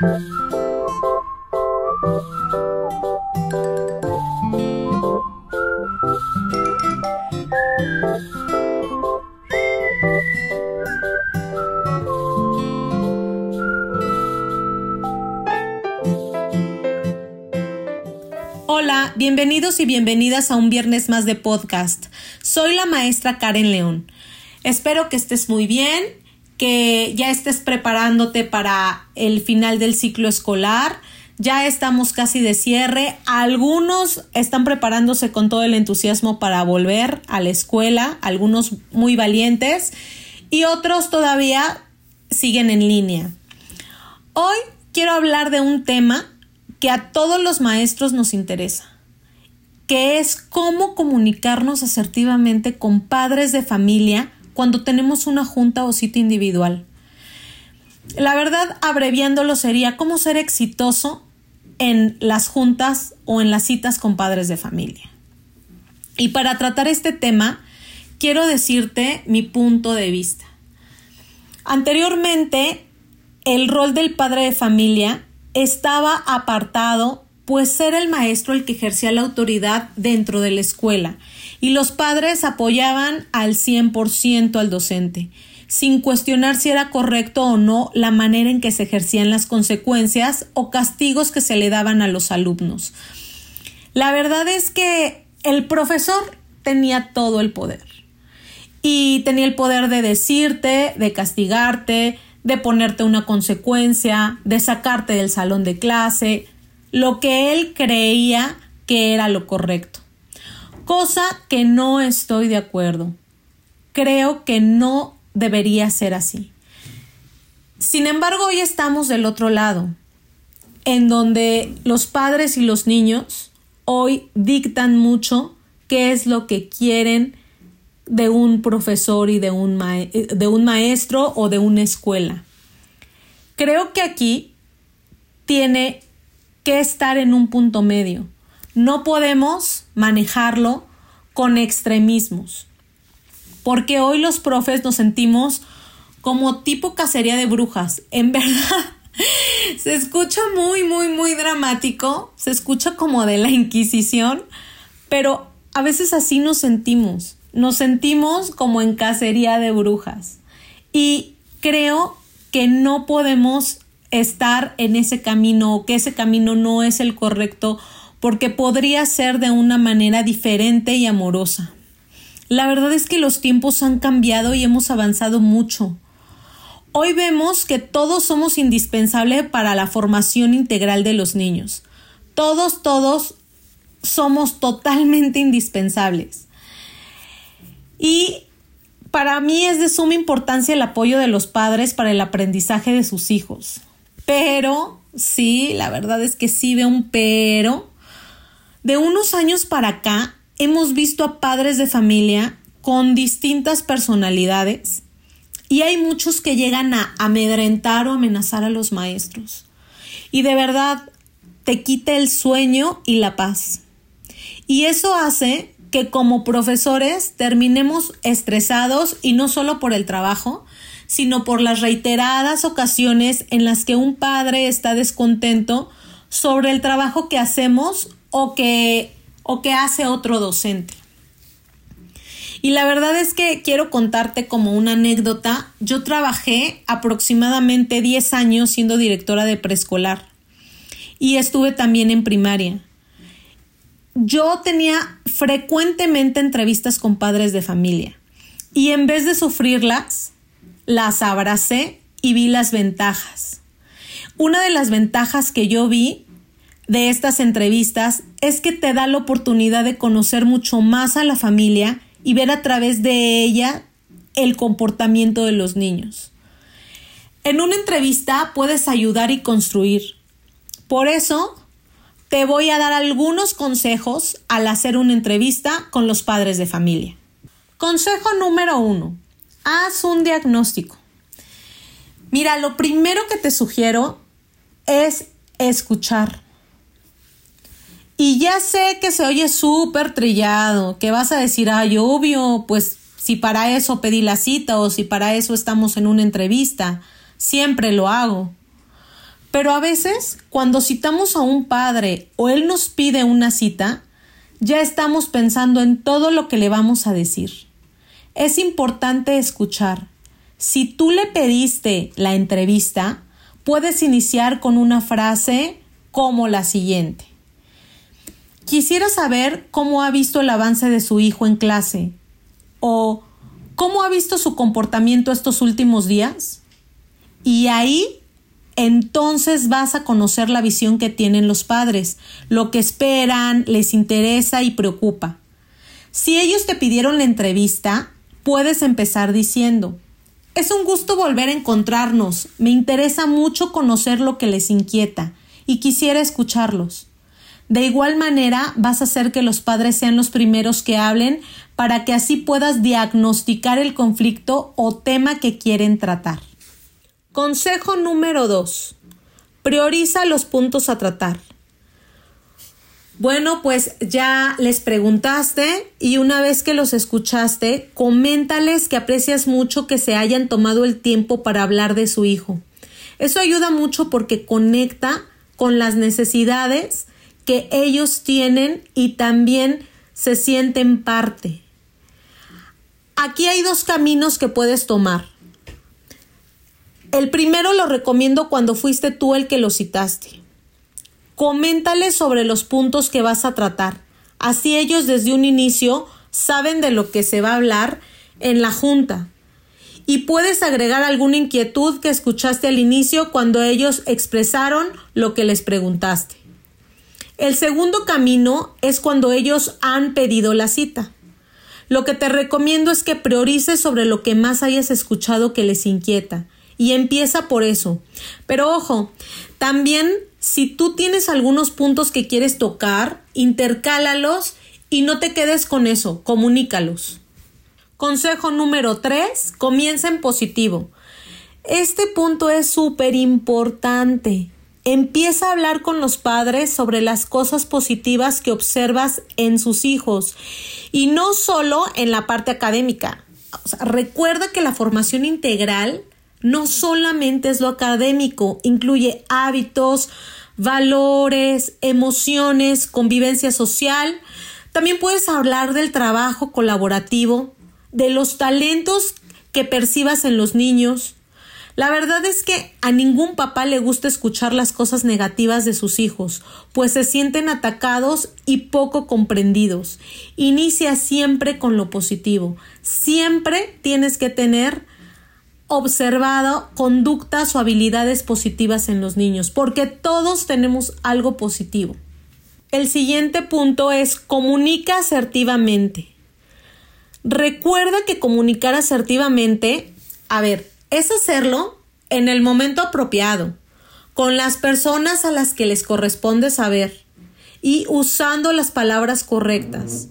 Hola, bienvenidos y bienvenidas a un viernes más de podcast. Soy la maestra Karen León. Espero que estés muy bien, que ya estés preparándote para el final del ciclo escolar. Ya estamos casi de cierre. Algunos están preparándose con todo el entusiasmo para volver a la escuela, algunos muy valientes y otros todavía siguen en línea. Hoy quiero hablar de un tema que a todos los maestros nos interesa, que es cómo comunicarnos asertivamente con padres de familia cuando tenemos una junta o cita individual. La verdad, abreviándolo sería cómo ser exitoso en las juntas o en las citas con padres de familia. Y para tratar este tema, quiero decirte mi punto de vista. Anteriormente, el rol del padre de familia estaba apartado, pues era el maestro el que ejercía la autoridad dentro de la escuela y los padres apoyaban al 100% al docente, sin cuestionar si era correcto o no la manera en que se ejercían las consecuencias o castigos que se le daban a los alumnos. La verdad es que el profesor tenía todo el poder y tenía el poder de decirte, de castigarte, de ponerte una consecuencia, de sacarte del salón de clase, lo que él creía que era lo correcto. Cosa que no estoy de acuerdo. Creo que no debería ser así. Sin embargo, hoy estamos del otro lado, en donde los padres y los niños hoy dictan mucho qué es lo que quieren de un profesor y de un, de un maestro o de una escuela. Creo que aquí tiene que estar en un punto medio. No podemos manejarlo con extremismos, porque hoy los profes nos sentimos como tipo cacería de brujas. En verdad, se escucha muy, muy, muy dramático, se escucha como de la Inquisición, pero a veces así nos sentimos nos sentimos como en cacería de brujas. Y creo que no podemos estar en ese camino o que ese camino no es el correcto porque podría ser de una manera diferente y amorosa. La verdad es que los tiempos han cambiado y hemos avanzado mucho. Hoy vemos que todos somos indispensables para la formación integral de los niños. Todos, todos somos totalmente indispensables. Y para mí es de suma importancia el apoyo de los padres para el aprendizaje de sus hijos. Pero, sí, la verdad es que sí veo un pero. De unos años para acá hemos visto a padres de familia con distintas personalidades y hay muchos que llegan a amedrentar o amenazar a los maestros. Y de verdad te quita el sueño y la paz. Y eso hace que como profesores terminemos estresados y no solo por el trabajo, sino por las reiteradas ocasiones en las que un padre está descontento sobre el trabajo que hacemos o que, o que hace otro docente. Y la verdad es que quiero contarte como una anécdota. Yo trabajé aproximadamente 10 años siendo directora de preescolar y estuve también en primaria yo tenía frecuentemente entrevistas con padres de familia y en vez de sufrirlas, las abracé y vi las ventajas. Una de las ventajas que yo vi de estas entrevistas es que te da la oportunidad de conocer mucho más a la familia y ver a través de ella el comportamiento de los niños. En una entrevista puedes ayudar y construir. Por eso te voy a dar algunos consejos al hacer una entrevista con los padres de familia. Consejo número uno, haz un diagnóstico. Mira, lo primero que te sugiero es escuchar. Y ya sé que se oye súper trillado, que vas a decir, ay, obvio, pues si para eso pedí la cita o si para eso estamos en una entrevista, siempre lo hago. Pero a veces, cuando citamos a un padre o él nos pide una cita, ya estamos pensando en todo lo que le vamos a decir. Es importante escuchar. Si tú le pediste la entrevista, puedes iniciar con una frase como la siguiente. Quisiera saber cómo ha visto el avance de su hijo en clase o cómo ha visto su comportamiento estos últimos días. Y ahí entonces vas a conocer la visión que tienen los padres, lo que esperan, les interesa y preocupa. Si ellos te pidieron la entrevista, puedes empezar diciendo, es un gusto volver a encontrarnos, me interesa mucho conocer lo que les inquieta y quisiera escucharlos. De igual manera, vas a hacer que los padres sean los primeros que hablen para que así puedas diagnosticar el conflicto o tema que quieren tratar. Consejo número 2. Prioriza los puntos a tratar. Bueno, pues ya les preguntaste y una vez que los escuchaste, coméntales que aprecias mucho que se hayan tomado el tiempo para hablar de su hijo. Eso ayuda mucho porque conecta con las necesidades ellos tienen y también se sienten parte. Aquí hay dos caminos que puedes tomar. El primero lo recomiendo cuando fuiste tú el que lo citaste. Coméntales sobre los puntos que vas a tratar. Así ellos desde un inicio saben de lo que se va a hablar en la junta. Y puedes agregar alguna inquietud que escuchaste al inicio cuando ellos expresaron lo que les preguntaste. El segundo camino es cuando ellos han pedido la cita. Lo que te recomiendo es que priorices sobre lo que más hayas escuchado que les inquieta y empieza por eso. Pero ojo, también si tú tienes algunos puntos que quieres tocar, intercálalos y no te quedes con eso, comunícalos. Consejo número 3, comienza en positivo. Este punto es súper importante. Empieza a hablar con los padres sobre las cosas positivas que observas en sus hijos y no solo en la parte académica. recuerda que la formación integral no solamente es lo académico, incluye hábitos, valores, emociones, convivencia social. También puedes hablar del trabajo colaborativo, de los talentos que percibas en los niños. La verdad es que a ningún papá le gusta escuchar las cosas negativas de sus hijos, pues se sienten atacados y poco comprendidos. Inicia siempre con lo positivo. Siempre tienes que tener observado conductas o habilidades positivas en los niños, porque todos tenemos algo positivo. El siguiente punto es comunica asertivamente. Recuerda que comunicar asertivamente, a ver, es hacerlo en el momento apropiado, con las personas a las que les corresponde saber y usando las palabras correctas.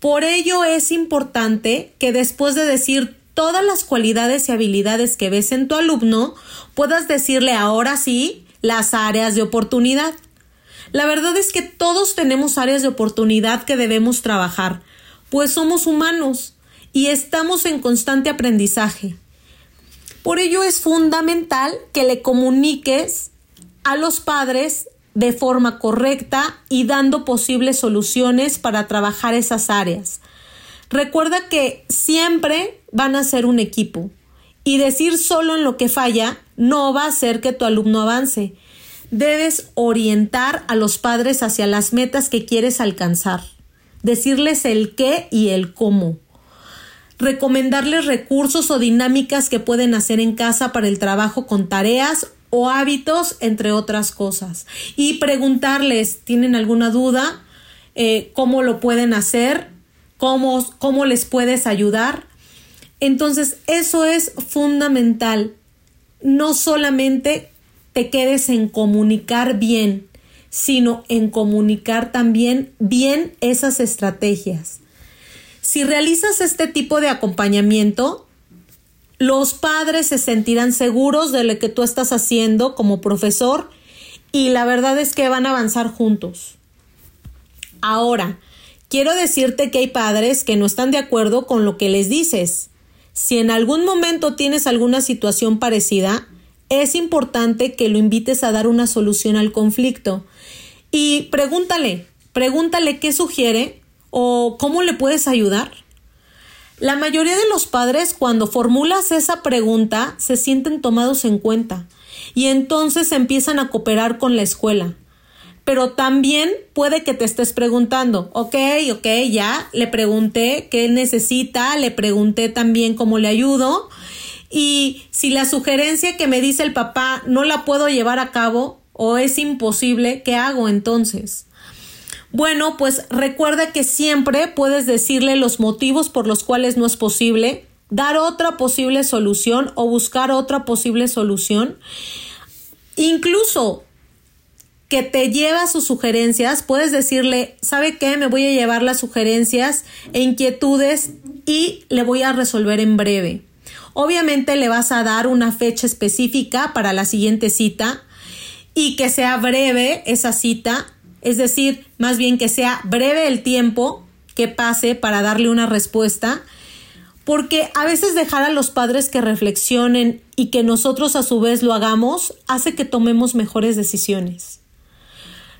Por ello es importante que después de decir todas las cualidades y habilidades que ves en tu alumno, puedas decirle ahora sí las áreas de oportunidad. La verdad es que todos tenemos áreas de oportunidad que debemos trabajar, pues somos humanos y estamos en constante aprendizaje. Por ello es fundamental que le comuniques a los padres de forma correcta y dando posibles soluciones para trabajar esas áreas. Recuerda que siempre van a ser un equipo y decir solo en lo que falla no va a hacer que tu alumno avance. Debes orientar a los padres hacia las metas que quieres alcanzar, decirles el qué y el cómo, recomendarles recursos o dinámicas que pueden hacer en casa para el trabajo con tareas o hábitos, entre otras cosas, y preguntarles, ¿tienen alguna duda? Eh, ¿Cómo lo pueden hacer? cómo, les puedes ayudar. Entonces, eso es fundamental. No solamente te quedes en comunicar bien, sino en comunicar también bien esas estrategias. Si realizas este tipo de acompañamiento, los padres se sentirán seguros de lo que tú estás haciendo como profesor y la verdad es que van a avanzar juntos. Ahora, Quiero decirte que hay padres que no están de acuerdo con lo que les dices. Si en algún momento tienes alguna situación parecida, es importante que lo invites a dar una solución al conflicto. Y pregúntale, pregúntale qué sugiere o cómo le puedes ayudar. La mayoría de los padres cuando formulas esa pregunta se sienten tomados en cuenta y entonces empiezan a cooperar con la escuela. Pero también puede que te estés preguntando, ok, ok, ya le pregunté qué necesita, le pregunté también cómo le ayudo y si la sugerencia que me dice el papá no la puedo llevar a cabo o es imposible, ¿qué hago entonces? Bueno, pues recuerda que siempre puedes decirle los motivos por los cuales no es posible, dar otra posible solución o buscar otra posible solución. Incluso que te lleva sus sugerencias, puedes decirle, ¿sabe qué? Me voy a llevar las sugerencias e inquietudes y le voy a resolver en breve. Obviamente le vas a dar una fecha específica para la siguiente cita y que sea breve esa cita, es decir, más bien que sea breve el tiempo que pase para darle una respuesta, porque a veces dejar a los padres que reflexionen y que nosotros a su vez lo hagamos hace que tomemos mejores decisiones.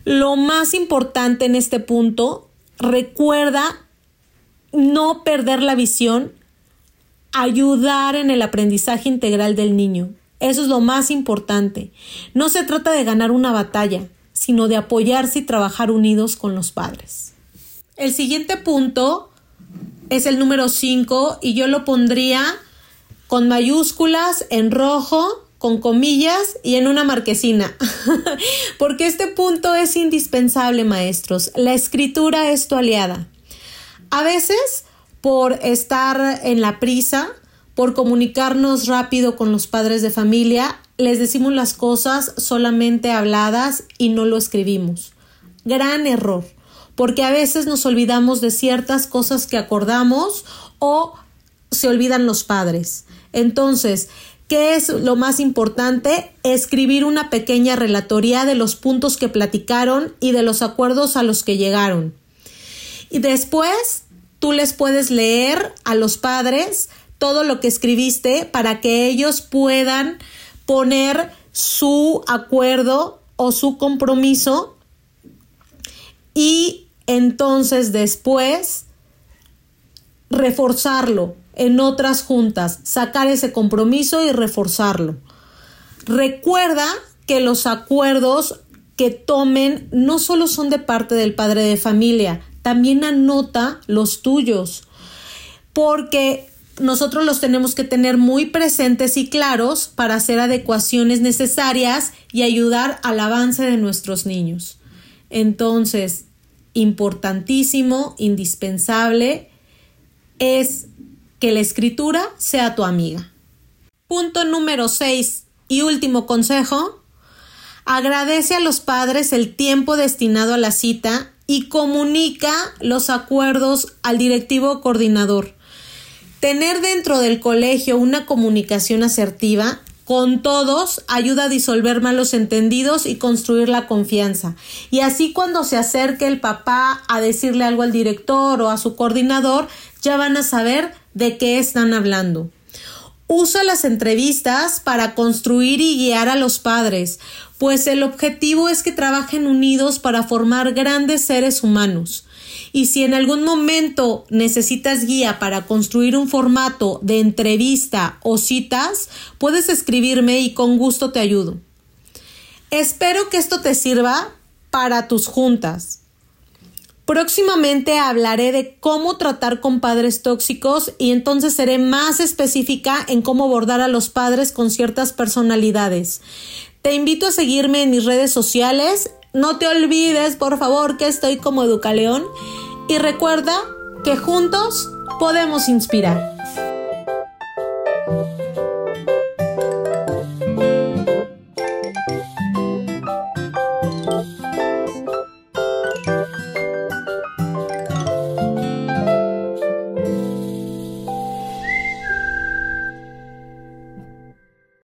Lo más importante en este punto, recuerda no perder la visión ayudar en el aprendizaje integral del niño. Eso es lo más importante. No se trata de ganar una batalla, sino de apoyarse y trabajar unidos con los padres. El siguiente punto es el número 5 y yo lo pondría con mayúsculas en rojo, con comillas y en una marquesina. Porque este punto es indispensable, maestros. La escritura es tu aliada. A veces por estar en la prisa, por comunicarnos rápido con los padres de familia, les decimos las cosas solamente habladas y no lo escribimos. Gran error, porque a veces nos olvidamos de ciertas cosas que acordamos o se olvidan los padres. Entonces, ¿qué es lo más importante? Escribir una pequeña relatoría de los puntos que platicaron y de los acuerdos a los que llegaron. Y después tú les puedes leer a los padres todo lo que escribiste para que ellos puedan poner su acuerdo o su compromiso y entonces después reforzarlo en otras juntas, sacar ese compromiso y reforzarlo. Recuerda que los acuerdos que tomen no solo son de parte del padre de familia, también anota los tuyos, porque nosotros los tenemos que tener muy presentes y claros para hacer adecuaciones necesarias y ayudar al avance de nuestros niños. Entonces, importantísimo, indispensable, es que la escritura sea tu amiga. Punto número 6 y último consejo. Agradece a los padres el tiempo destinado a la cita y comunica los acuerdos al directivo coordinador. Tener dentro del colegio una comunicación asertiva con todos ayuda a disolver malos entendidos y construir la confianza. Y así cuando se acerque el papá a decirle algo al director o a su coordinador, ya van a saber de qué están hablando. Usa las entrevistas para construir y guiar a los padres, pues el objetivo es que trabajen unidos para formar grandes seres humanos. Y si en algún momento necesitas guía para construir un formato de entrevista o citas, puedes escribirme y con gusto te ayudo. Espero que esto te sirva para tus juntas. Próximamente hablaré de cómo tratar con padres tóxicos y entonces seré más específica en cómo abordar a los padres con ciertas personalidades. Te invito a seguirme en mis redes sociales. No te olvides, por favor, que estoy como Educaleón. Y recuerda que juntos podemos inspirar.